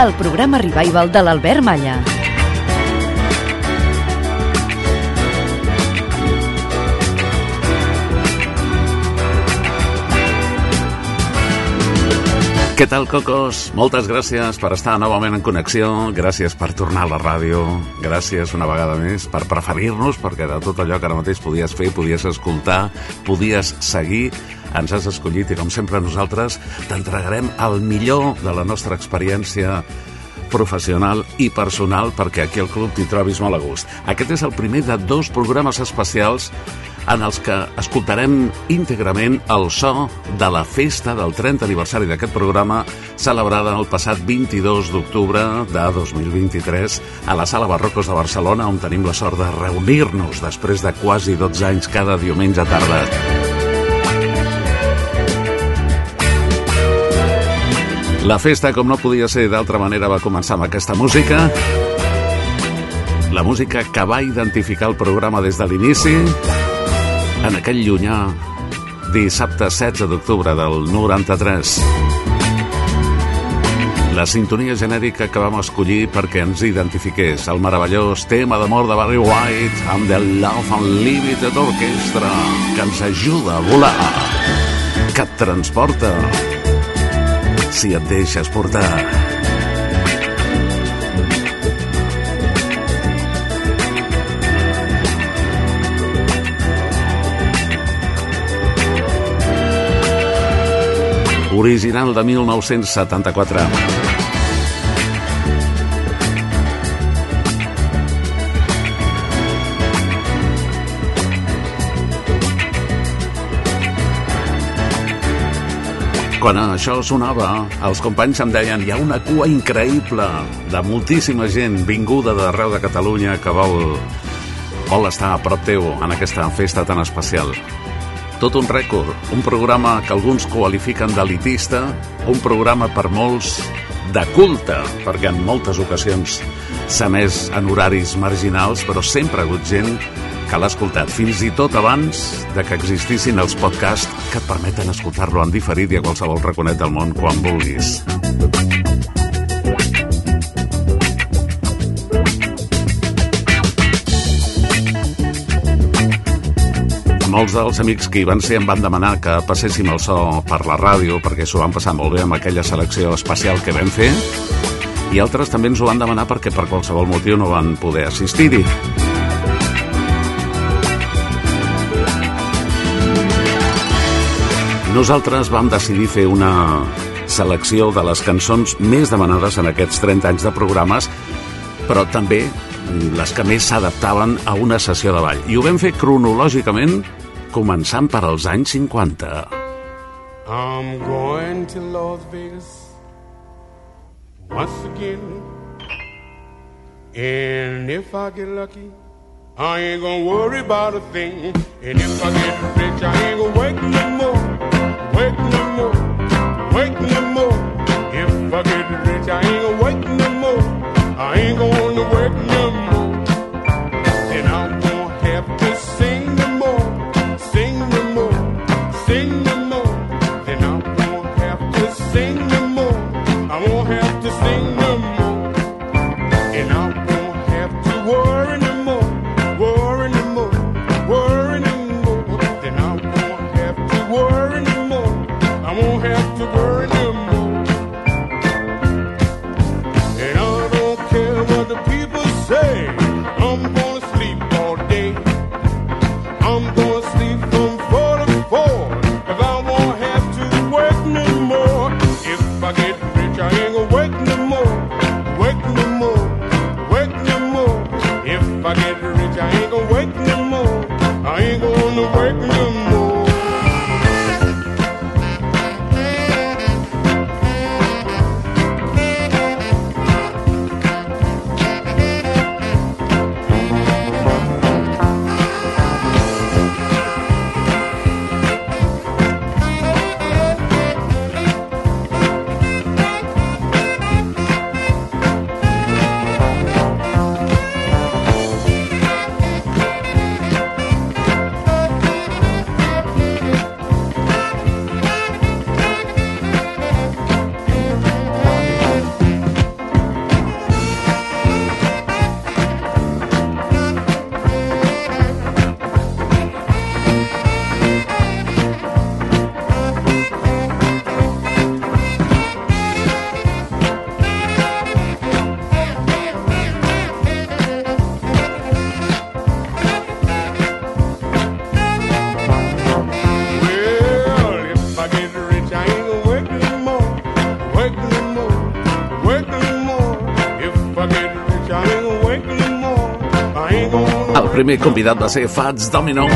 El programa revival de l'Albert Malla. Què tal, Cocos? Moltes gràcies per estar novament en connexió, gràcies per tornar a la ràdio, gràcies una vegada més per preferir-nos, perquè de tot allò que ara mateix podies fer, podies escoltar, podies seguir, ens has escollit i com sempre nosaltres t'entregarem el millor de la nostra experiència professional i personal perquè aquí al club t'hi trobis molt a gust. Aquest és el primer de dos programes especials en els que escoltarem íntegrament el so de la festa del 30 aniversari d'aquest programa celebrada el passat 22 d'octubre de 2023 a la Sala Barrocos de Barcelona on tenim la sort de reunir-nos després de quasi 12 anys cada diumenge tarda. La festa, com no podia ser d'altra manera, va començar amb aquesta música. La música que va identificar el programa des de l'inici, en aquell llunyà dissabte 16 d'octubre del 93. La sintonia genèrica que vam escollir perquè ens identifiqués el meravellós tema d'amor de Barry White amb The Love Unlimited Orchestra que ens ajuda a volar, que et transporta si et deixes portar. Original de 1974. Quan això sonava, els companys em deien hi ha una cua increïble de moltíssima gent vinguda d'arreu de Catalunya que vol, vol estar a prop teu en aquesta festa tan especial. Tot un rècord, un programa que alguns qualifiquen d'elitista, un programa per molts de culte, perquè en moltes ocasions s'ha més en horaris marginals, però sempre ha hagut gent que l'ha escoltat, fins i tot abans de que existissin els podcasts que et permeten escoltar-lo en diferit i a qualsevol raconet del món quan vulguis. Molts dels amics que hi van ser em van demanar que passéssim el so per la ràdio perquè s'ho van passar molt bé amb aquella selecció especial que vam fer i altres també ens ho van demanar perquè per qualsevol motiu no van poder assistir-hi. Nosaltres vam decidir fer una selecció de les cançons més demanades en aquests 30 anys de programes, però també les que més s'adaptaven a una sessió de ball. I ho vam fer cronològicament, començant per als anys 50. I'm going to Las Vegas once again. And if I get lucky, I ain't gonna worry about a thing. And if I get rich, I ain't gonna wait no more. No more. No more. If I get rich, I ain't gonna wait no more. I ain't gonna work primer convidat va ser Fats Domino.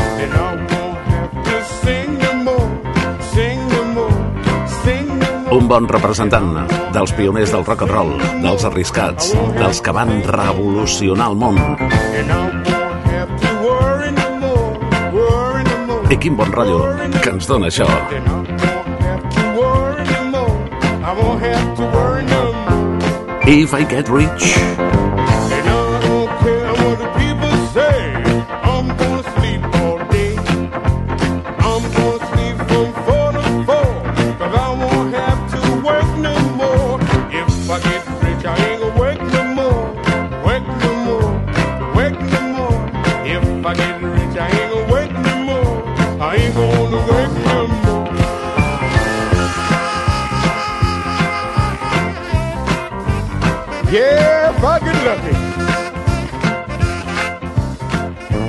Un bon representant dels pioners del rock and roll, dels arriscats, dels que van revolucionar el món. I quin bon rotllo que ens dona això. If I get rich...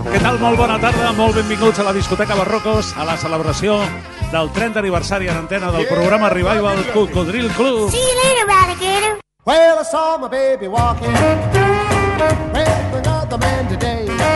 Què tal? Molt bona tarda, molt benvinguts a la discoteca Barrocos, a la celebració del 30 aniversari en antena del programa Revival Cocodril Club. See you later, alligator. Well, I saw my baby walking with another man today.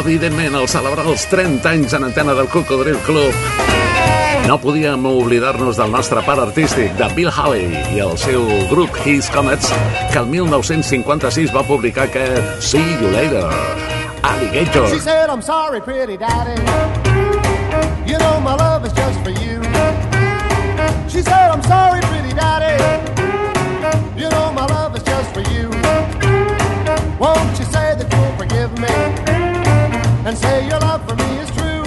Evidentment, al celebrar els 30 anys en antena del Cocodril Club, no podíem oblidar-nos del nostre pare artístic, de Bill Haley i el seu grup His Comets, que el 1956 va publicar aquest See You Later, Alligator. She said, I'm sorry, pretty daddy. You know my love is just for you. She said, I'm sorry, pretty daddy. You know my love is just for you. Won't And say your love for me is true.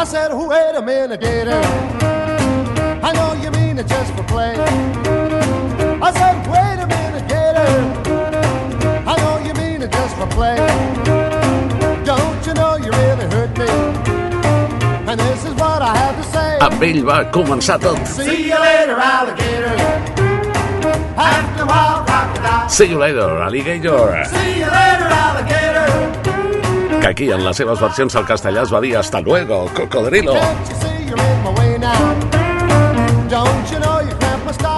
I said, oh, wait a minute, gator. I know you mean it just for play. I said, wait a minute, gator. I know you mean it just for play. Don't you know you really hurt me? And this is what I have to say. Amb ell va començar tot. See you later, alligator. After a while, crocodile. See You Later, Alligator. See you later, alligator. Que aquí, en les seves versions al castellà, es va dir Hasta luego, cocodrilo.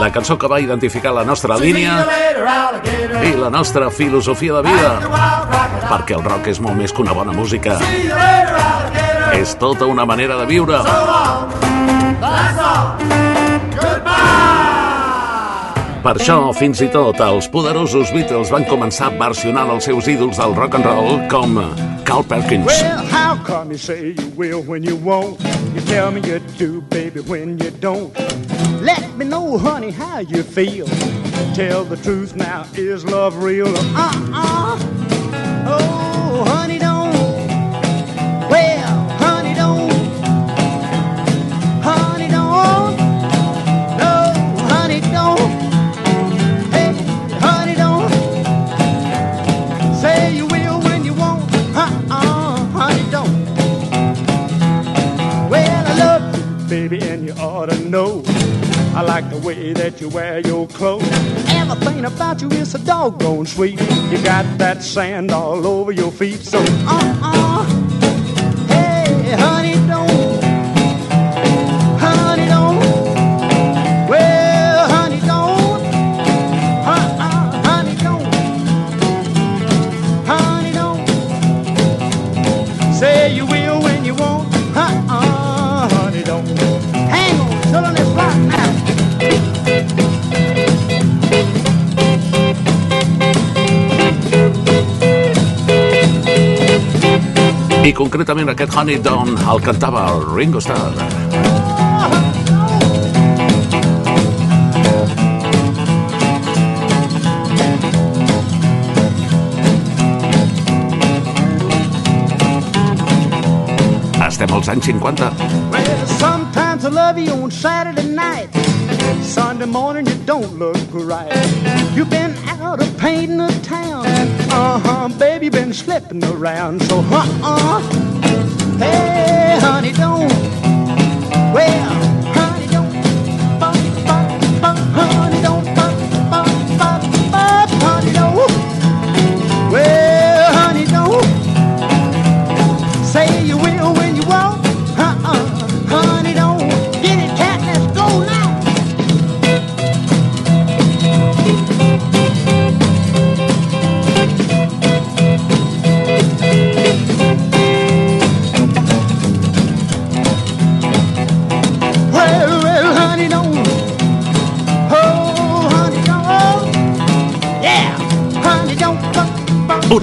La cançó que va identificar la nostra línia i la nostra filosofia de vida. Perquè el rock és molt més que una bona música. És tota una manera de viure. So long. That's all. Per això, fins i tot, els poderosos Beatles van començar versionant els seus ídols del rock and roll com Carl Perkins. Well, how come you say you will when you won't? You tell me you do, baby, when you don't. Let me know, honey, how you feel. Tell the truth now, is love real? Uh-uh. Oh, honey, don't. Baby, and you ought to know. I like the way that you wear your clothes. Everything about you is so doggone sweet. You got that sand all over your feet, so uh-uh. Hey, honey, don't. Concretament aquest Honey Dawn el cantava el Ringo Starr. Estem als anys 50. Well, sometimes I love you on Saturday night. Sunday morning you don't look right. You've been out of painting the town. Uh-huh, baby, been slipping around. So, uh-uh. Hey, honey, don't. Well,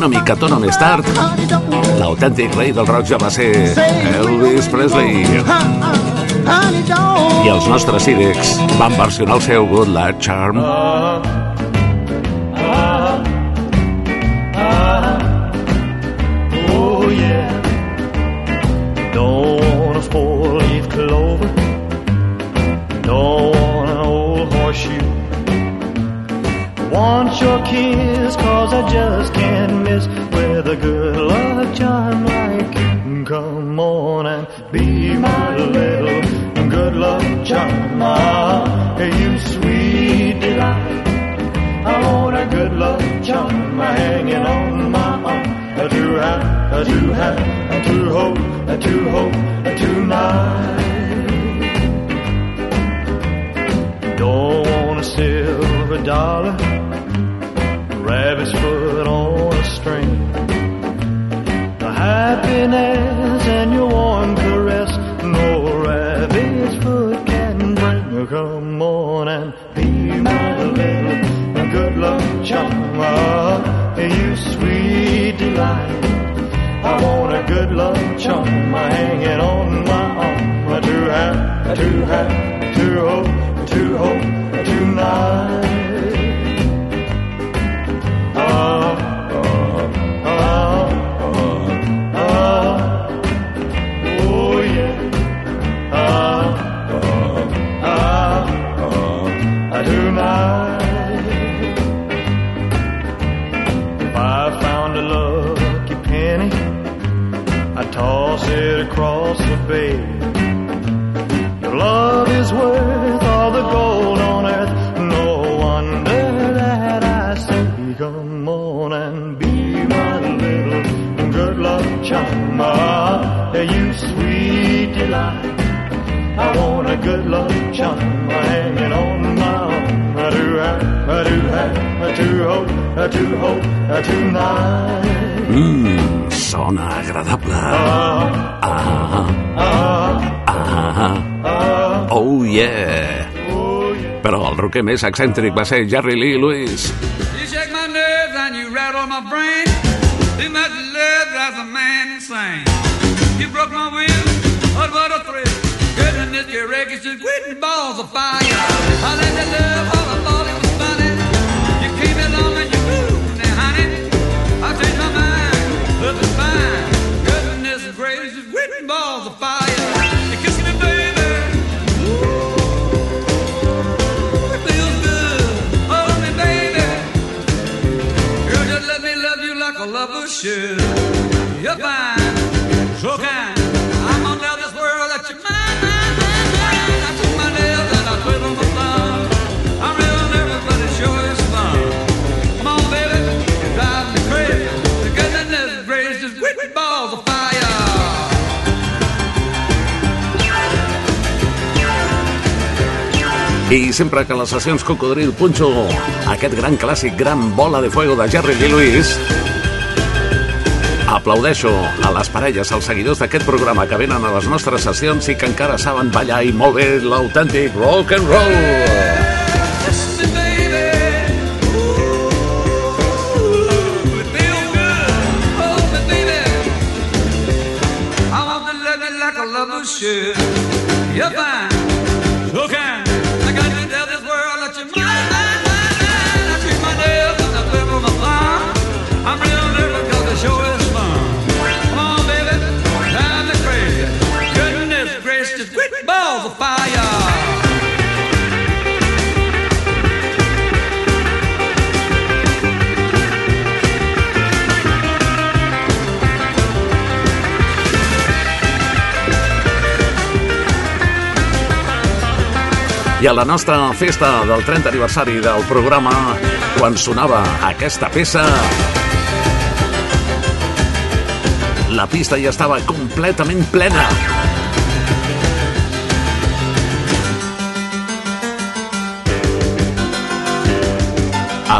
Una mica tona més tard, l'autèntic rei del rock ja va ser Elvis Presley. I els nostres ídex van versionar el seu Good Luck Charm. Your kiss, cause I just can't a to have, a to hold, a to hold, a tonight. Don't want a silver dollar, luck charm hanging on my arm. A to have, a to have, a to hold, good luck charm hanging on my arm. I do have, I do have, I do hope, I do hope, I tonight. Mmm, sona agradable. Ah, Ah, ah, ah, ah, oh yeah. oh yeah. Però el rocker més excèntric va ser Jerry Lee Lewis. You shake my nerves and you rattle my brain. Too much love drives a man insane. You broke my will, but what a thrill. Goodness, your records just quitting balls of fire. I let you love all I thought it was funny. You came along and you moved me, honey. I changed my mind, love is fine. Goodness gracious, quitting balls of fire. You I sempre que les sessions Cocodril punxo aquest gran clàssic, gran bola de fuego de Jerry Lee Lewis, Aplaudeixo a les parelles, als seguidors d'aquest programa que venen a les nostres sessions i que encara saben ballar i molt bé l'autèntic rock and roll. Yeah. A la nostra festa del 30 aniversari del programa, quan sonava aquesta peça, la pista ja estava completament plena.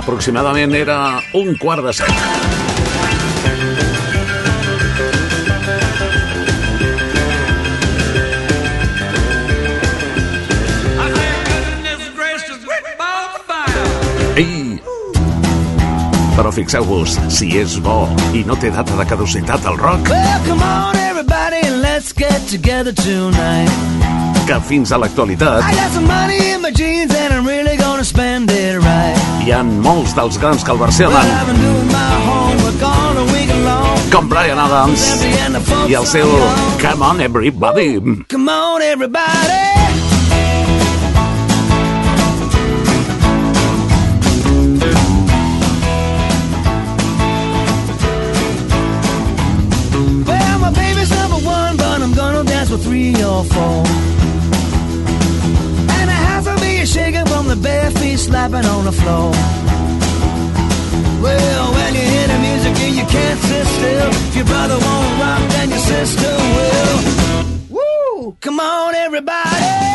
Aproximadament era un quart de set. Fixeu-vos, si és bo i no té data de caducitat al rock, Well, come on, everybody, and let's get together tonight. que fins a l'actualitat I got some money in my jeans, and I'm really gonna spend it right. hi ha molts dels grans que el Well, versionen, long. com Brian Adams i el seu. Come on Everybody. Come on, everybody. With three or four. And the house will be shaking from the bare feet slapping on the floor. Well, when you hear the music, and you can't sit still. If your brother won't rock, then your sister will. Woo! Come on, everybody.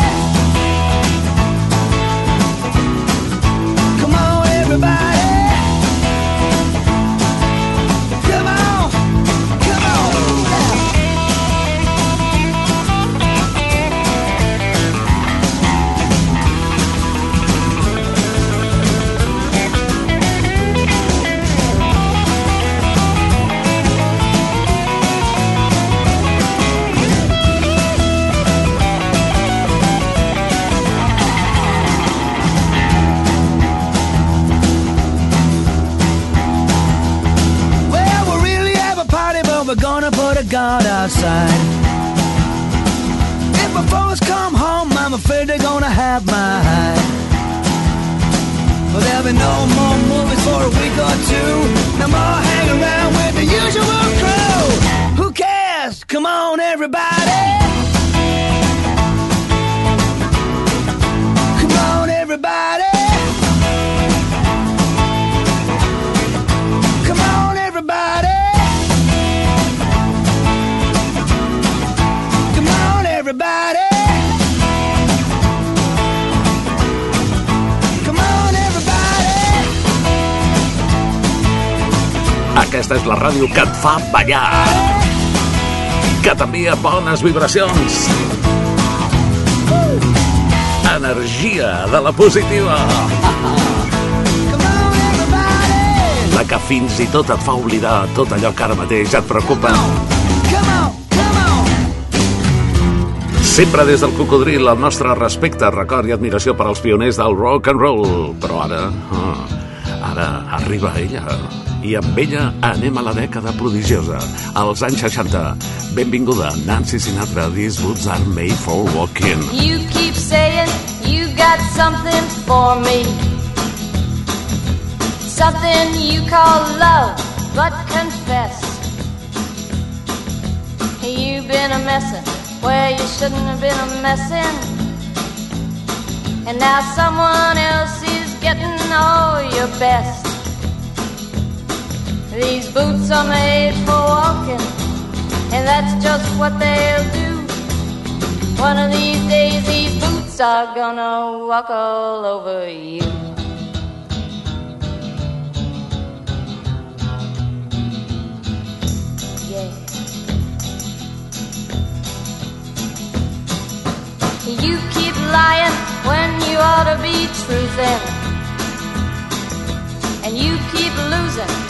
Ràdio que et fa ballar, que t'envia bones vibracions, energia de la positiva, la que fins i tot et fa oblidar tot allò que ara mateix et preocupa. Sempre des del cocodril el nostre respecte, record i admiració per als pioners del rock and roll. Però ara, ah, ara arriba ella. I amb ella anem a la dècada prodigiosa, als anys 60. Benvinguda, Nancy Sinatra, These Boots Are Made for Walking. You keep saying you got something for me. Something you call love, but confess. You've been a messin' where you shouldn't have been a messin'. And now someone else is getting all your best. These boots are made for walking, and that's just what they'll do. One of these days, these boots are gonna walk all over you. Yeah. You keep lying when you ought to be truthing. And you keep losing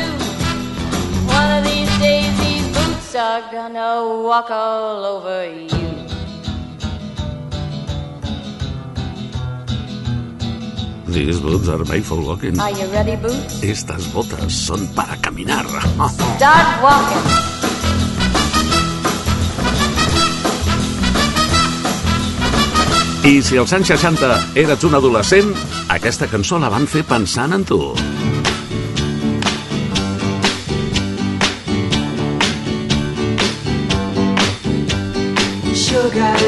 Boots are gonna walk all over you. These boots are made for walking. Are you ready, boots? Estas botas son para caminar. Start walking. I si als anys 60 eres un adolescent, aquesta cançó la van fer pensant en tu. Sugar,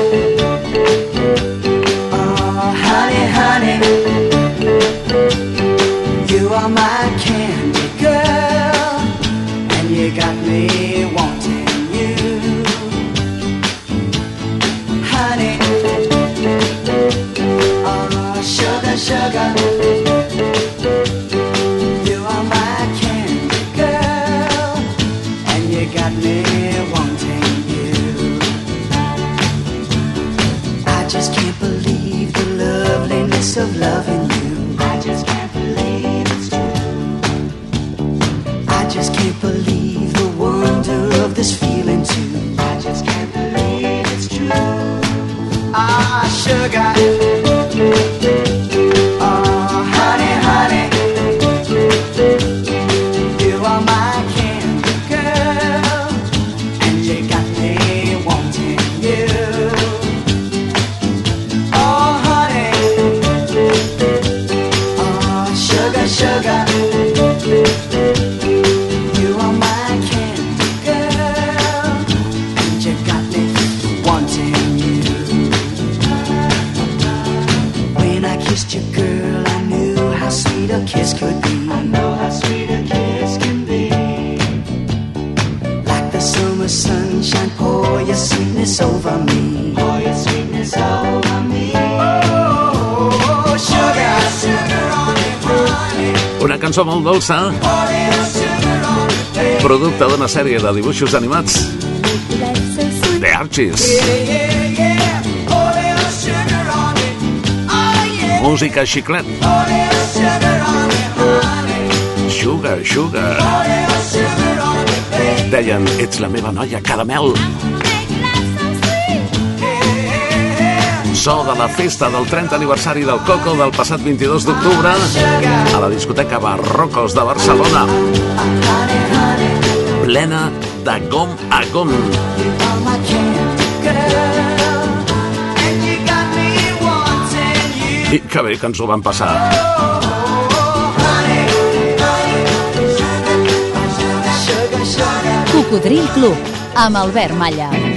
cançó molt dolça, producte d'una sèrie de dibuixos animats, The Archies. Música xiclet. Sugar. Sugar. Deien, ets la meva noia caramel. So de la festa del 30 aniversari del Coco del passat 22 d'octubre a la discoteca Barrocos de Barcelona. Plena de gom a gom. I que bé que ens ho van passar. Cocodril Club, amb Albert Malla.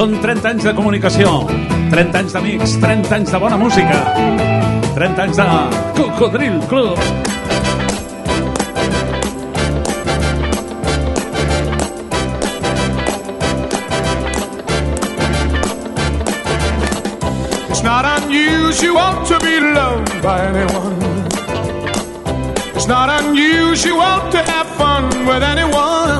Són 30 anys de comunicació, 30 anys d'amics, 30 anys de bona música, 30 anys de Cocodril Club. It's not unusual to be loved by anyone. It's not unusual to have fun with anyone.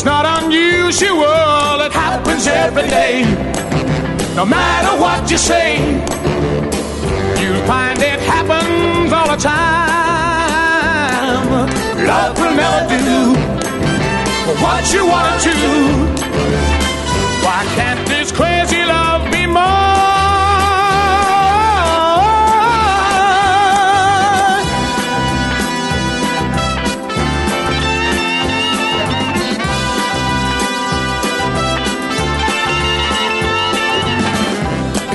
it's not unusual, it happens every day. No matter what you say, you'll find it happens all the time. Love will never do what you wanna do. Why can't this crazy love be more?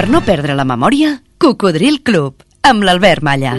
Per no perdre la memòria, Cocodril Club, amb l'Albert Malla.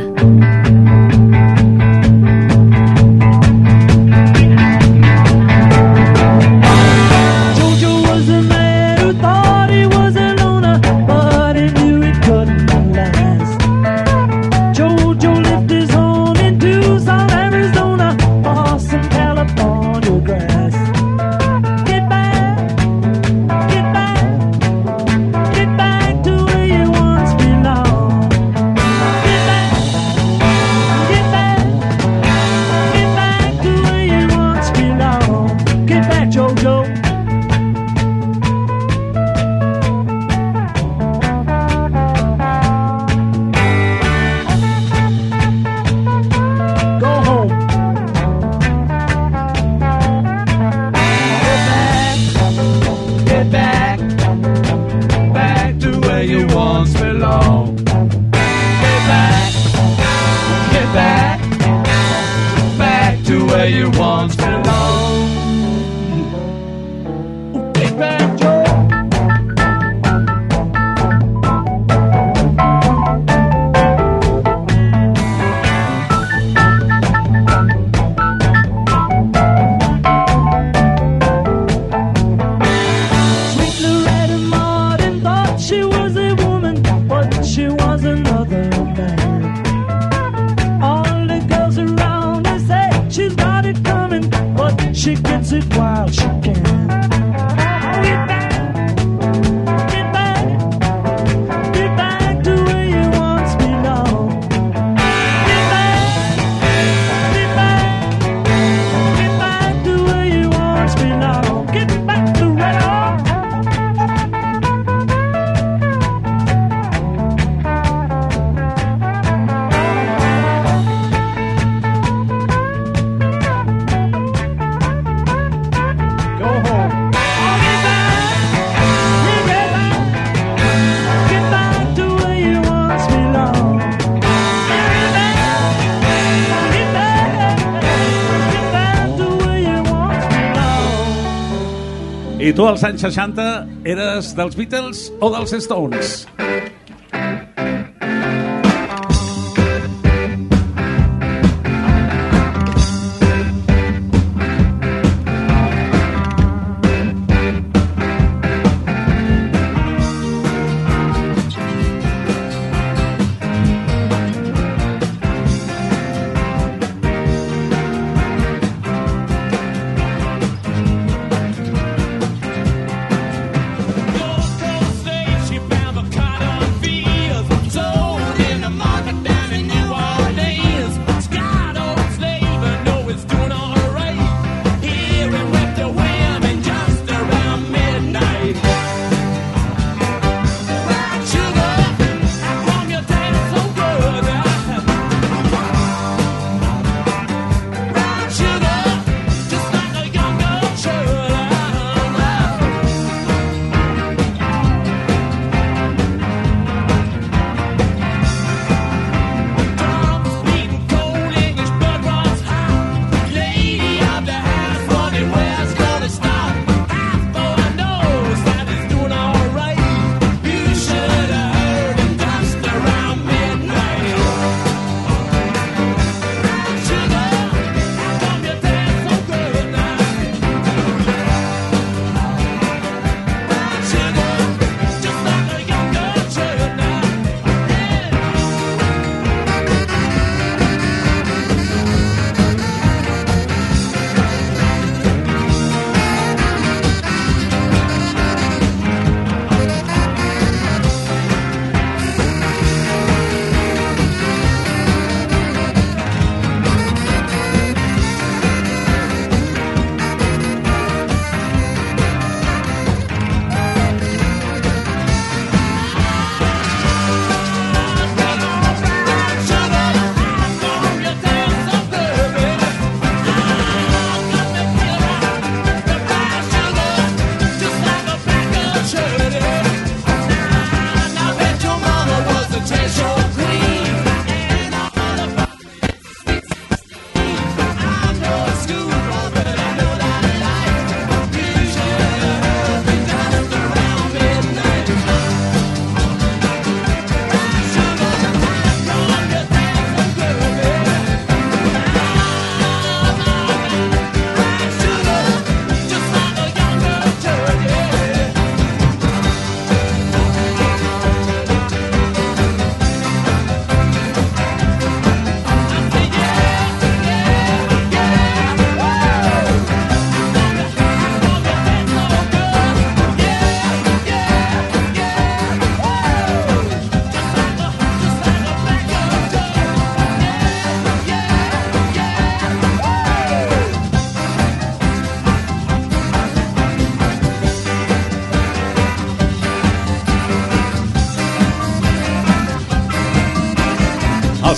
Tu als anys 60 eres dels Beatles o dels Stones?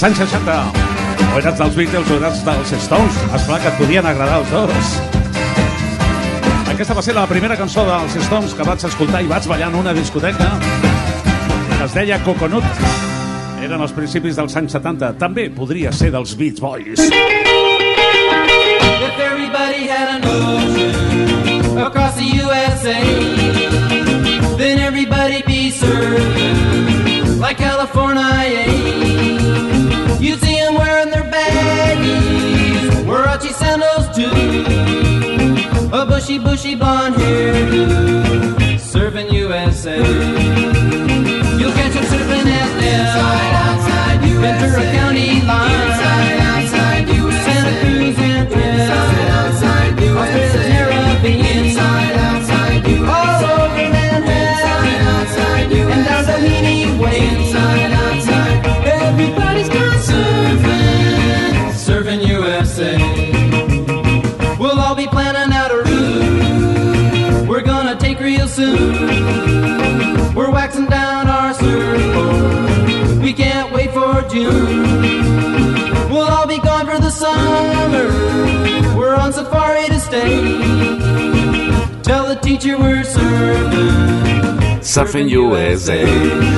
Als anys 60. O eres dels Beatles o eres dels Stones. Esclar que et podien agradar els dos. Aquesta va ser la primera cançó dels Stones que vaig escoltar i vaig ballar en una discoteca que es deia Coconut. Eren els principis dels anys 70. També podria ser dels Beach Boys. If everybody had an ocean across the USA, surfing. USA.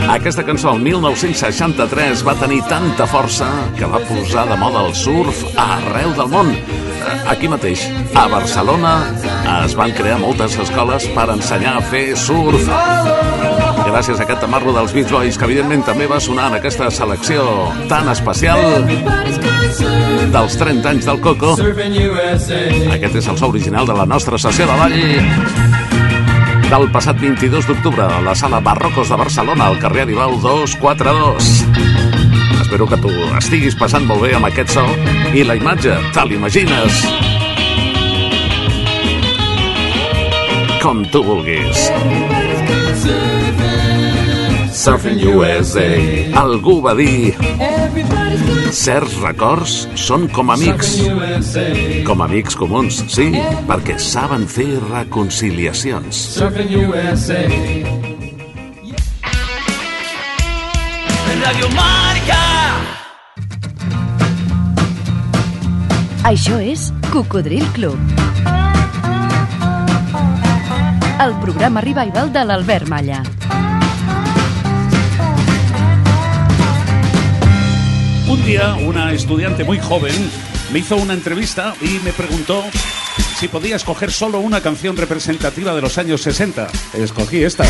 Aquesta cançó, el 1963, va tenir tanta força que va posar de moda el surf arreu del món. Aquí mateix, a Barcelona, es van crear moltes escoles per ensenyar a fer surf. Gràcies a aquest tamarro dels Beach Boys, que evidentment també va sonar en aquesta selecció tan especial dels 30 anys del Coco. Aquest és el so original de la nostra sessió de ball del passat 22 d'octubre a la sala Barrocos de Barcelona, al carrer Aribau 242. Espero que tu estiguis passant molt bé amb aquest so i la imatge, te l'imagines? Com tu vulguis. Surfing USA. Algú va dir... Certs records són com amics. Com amics comuns, sí, perquè saben fer reconciliacions. Surfing USA. Radio Marca. Això és Cocodril Club. El programa revival de l'Albert Malla. Una estudiante muy joven me hizo una entrevista y me preguntó si podía escoger solo una canción representativa de los años 60. Escogí esta.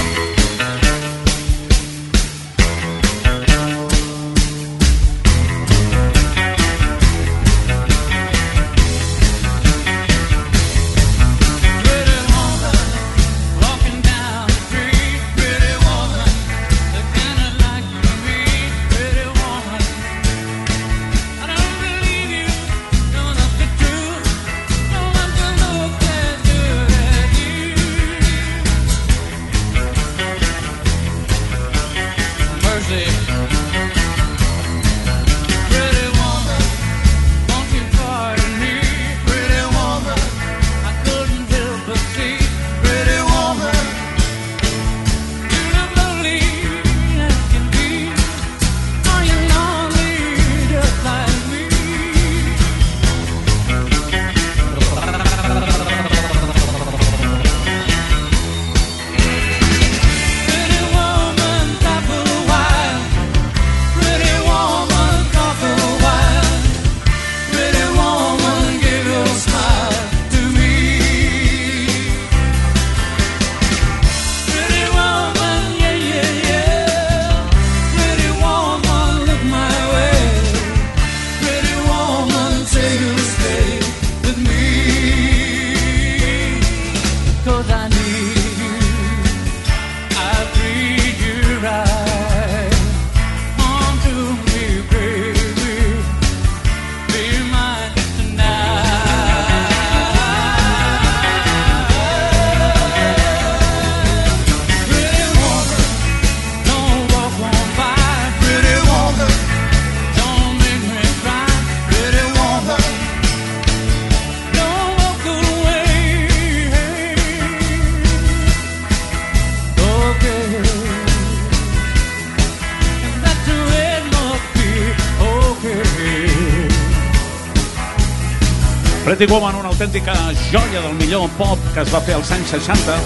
Pretty Woman, una autèntica joia del millor pop que es va fer als anys 60.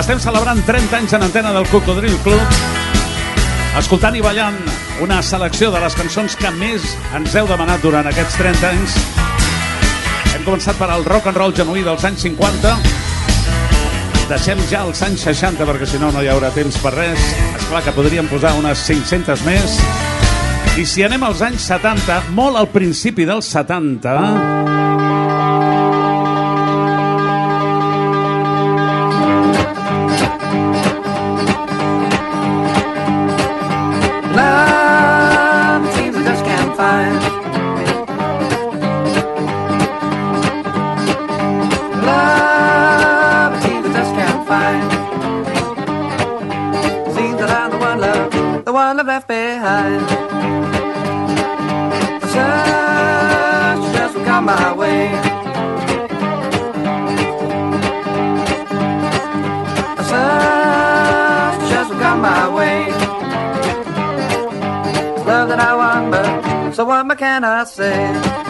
Estem celebrant 30 anys en antena del Cocodril Club, escoltant i ballant una selecció de les cançons que més ens heu demanat durant aquests 30 anys. Hem començat per al rock and roll genuí dels anys 50, deixem ja els anys 60 perquè si no no hi haurà temps per res. És clar que podríem posar unes 500 més. I si anem als anys 70, molt al principi dels 70... so what can I say?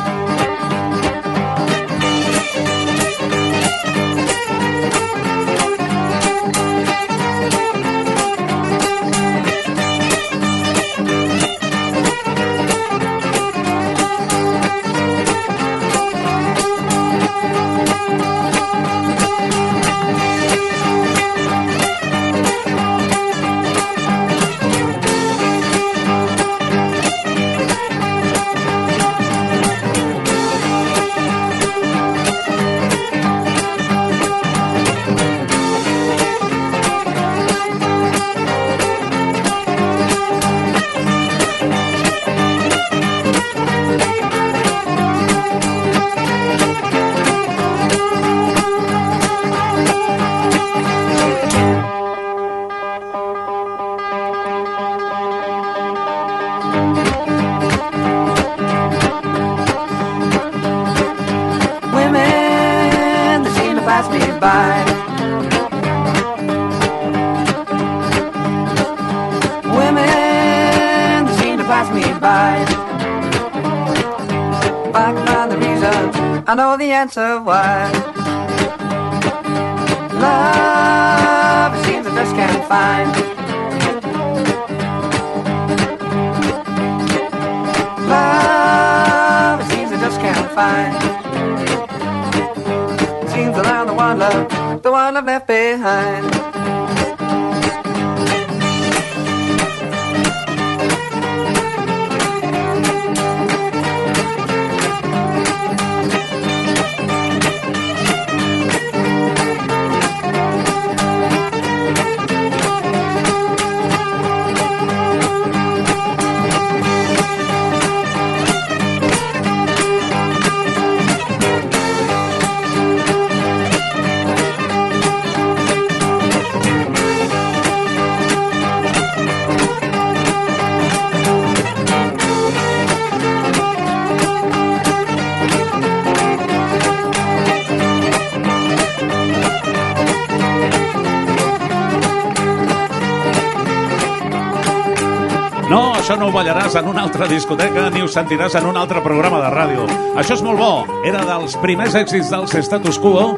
En una altra discoteca ni ho sentiràs en un altre programa de ràdio. Això és molt bo. Era dels primers èxits dels Status Quo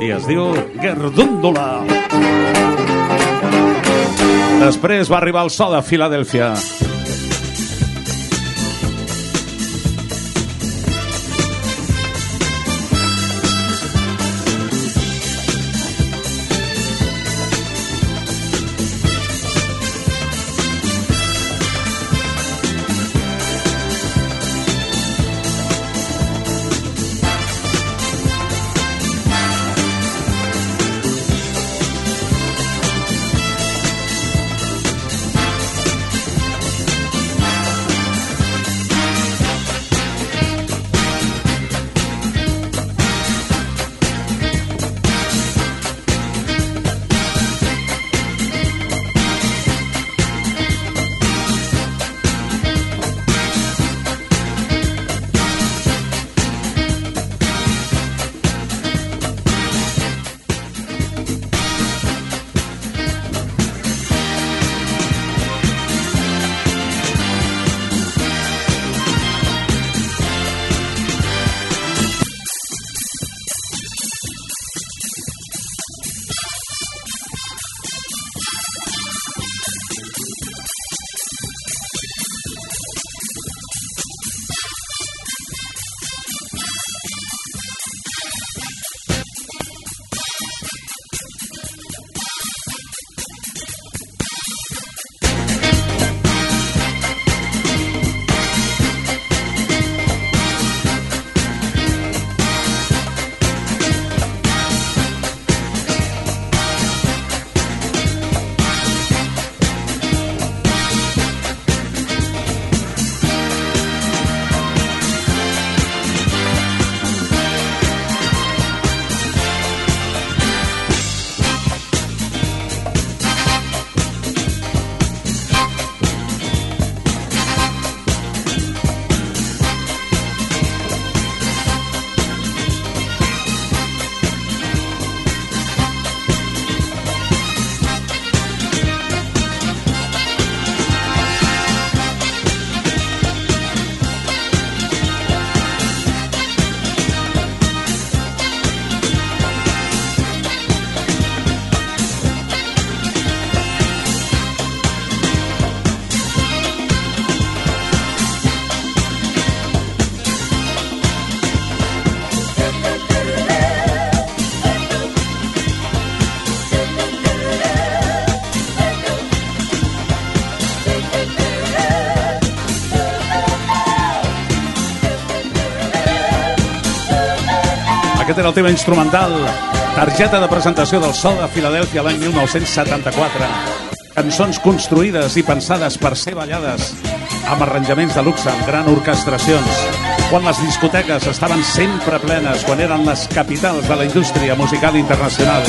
i es diu Gerdúndula. Després va arribar el so de Filadèlfia. Aquest era el tema instrumental. Targeta de presentació del Sol de Filadèlfia l'any 1974. Cançons construïdes i pensades per ser ballades amb arranjaments de luxe, amb gran orquestracions. Quan les discoteques estaven sempre plenes, quan eren les capitals de la indústria musical internacional.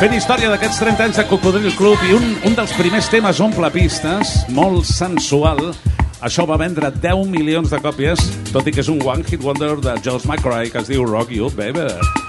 Fent història d'aquests 30 anys de Cocodril Club i un, un dels primers temes omple pistes, molt sensual, això va vendre 10 milions de còpies, tot i que és un one hit wonder de George McRae que es diu Rock You Baby.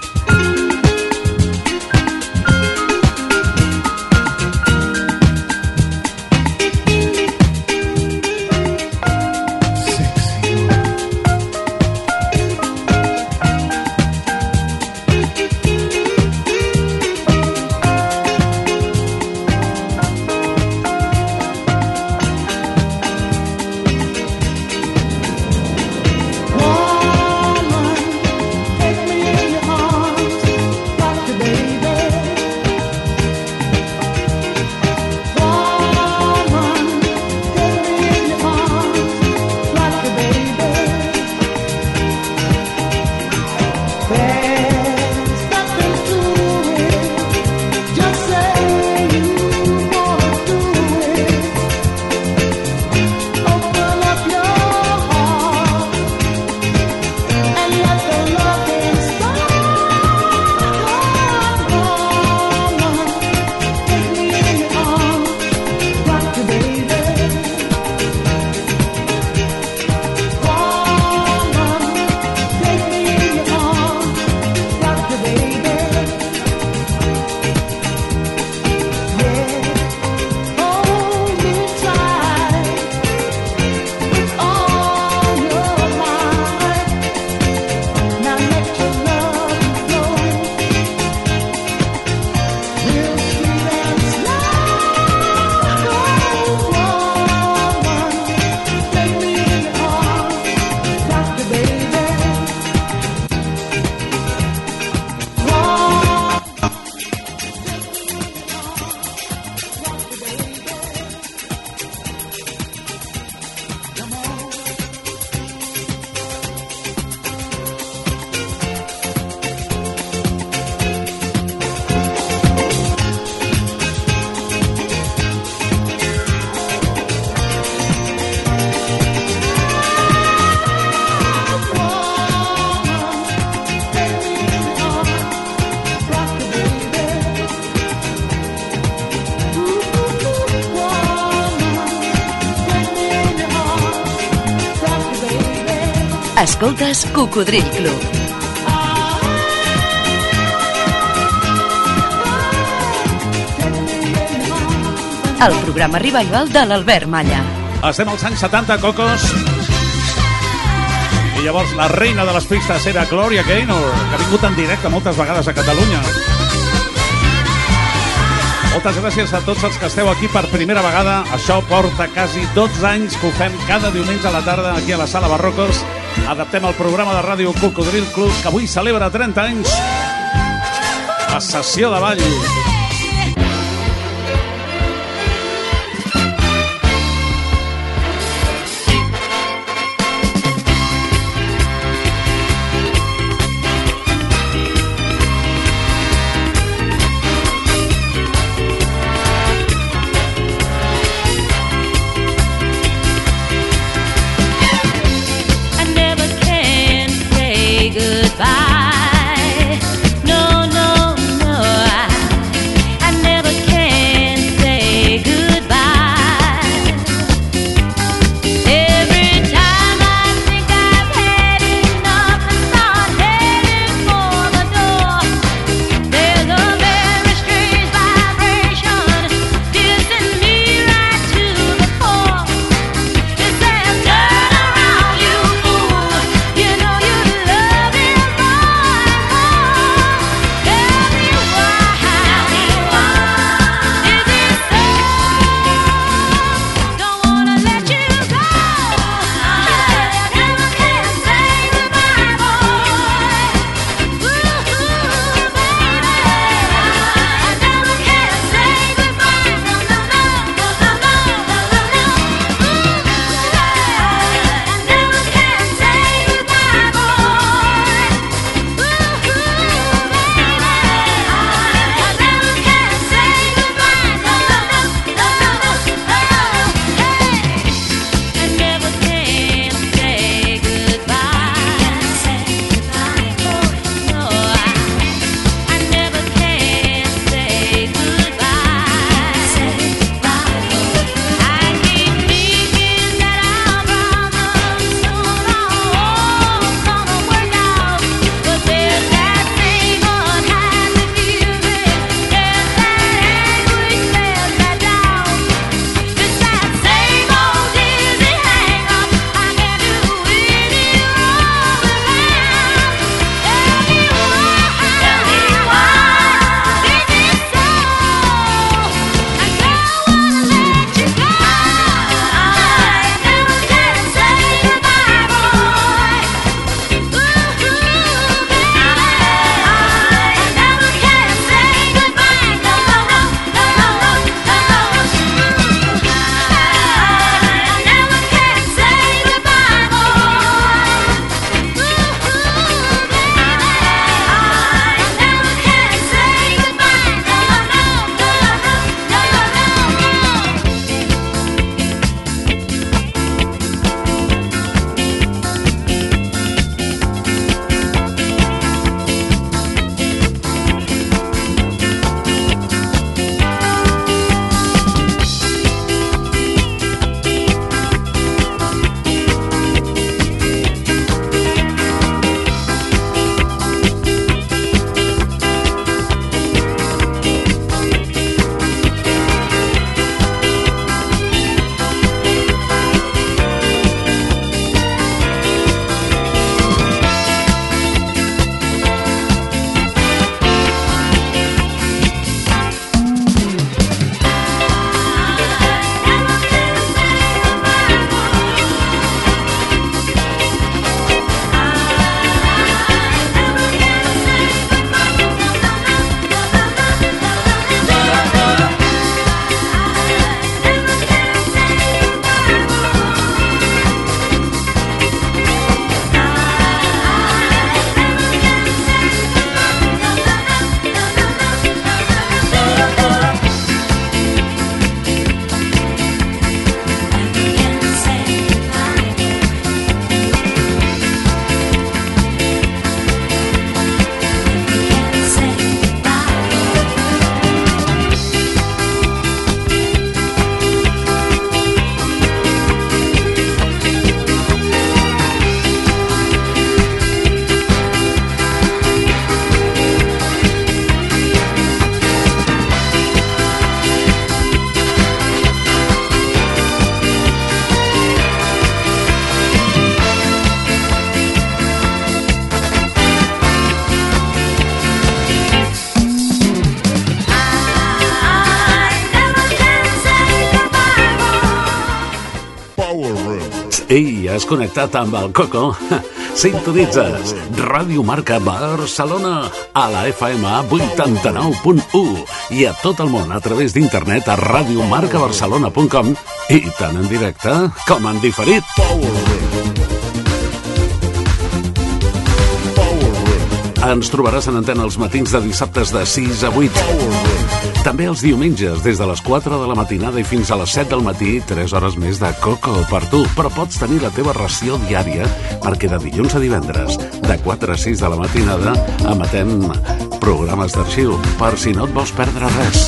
Escoltes Cocodril Club. El programa revival de l'Albert Malla. Estem als anys 70, Cocos. I llavors la reina de les pistes era Gloria Gaynor, que ha vingut en directe moltes vegades a Catalunya. Moltes gràcies a tots els que esteu aquí per primera vegada. Això porta quasi 12 anys que ho fem cada diumenge a la tarda aquí a la Sala Barrocos. Adaptem el programa de ràdio Cocodril Club, que avui celebra 30 anys. La sessió de ball. Has connectat amb el Coco? Sintonitzes Ràdio Marca Barcelona a la FM 89.1 i a tot el món a través d'internet a radiomarcabarcelona.com i tant en directe com en diferit. Ens trobaràs en antena els matins de dissabtes de 6 a 8. També els diumenges, des de les 4 de la matinada i fins a les 7 del matí, 3 hores més de Coco per tu. Però pots tenir la teva ració diària perquè de dilluns a divendres, de 4 a 6 de la matinada, emetem programes d'arxiu per si no et vols perdre res.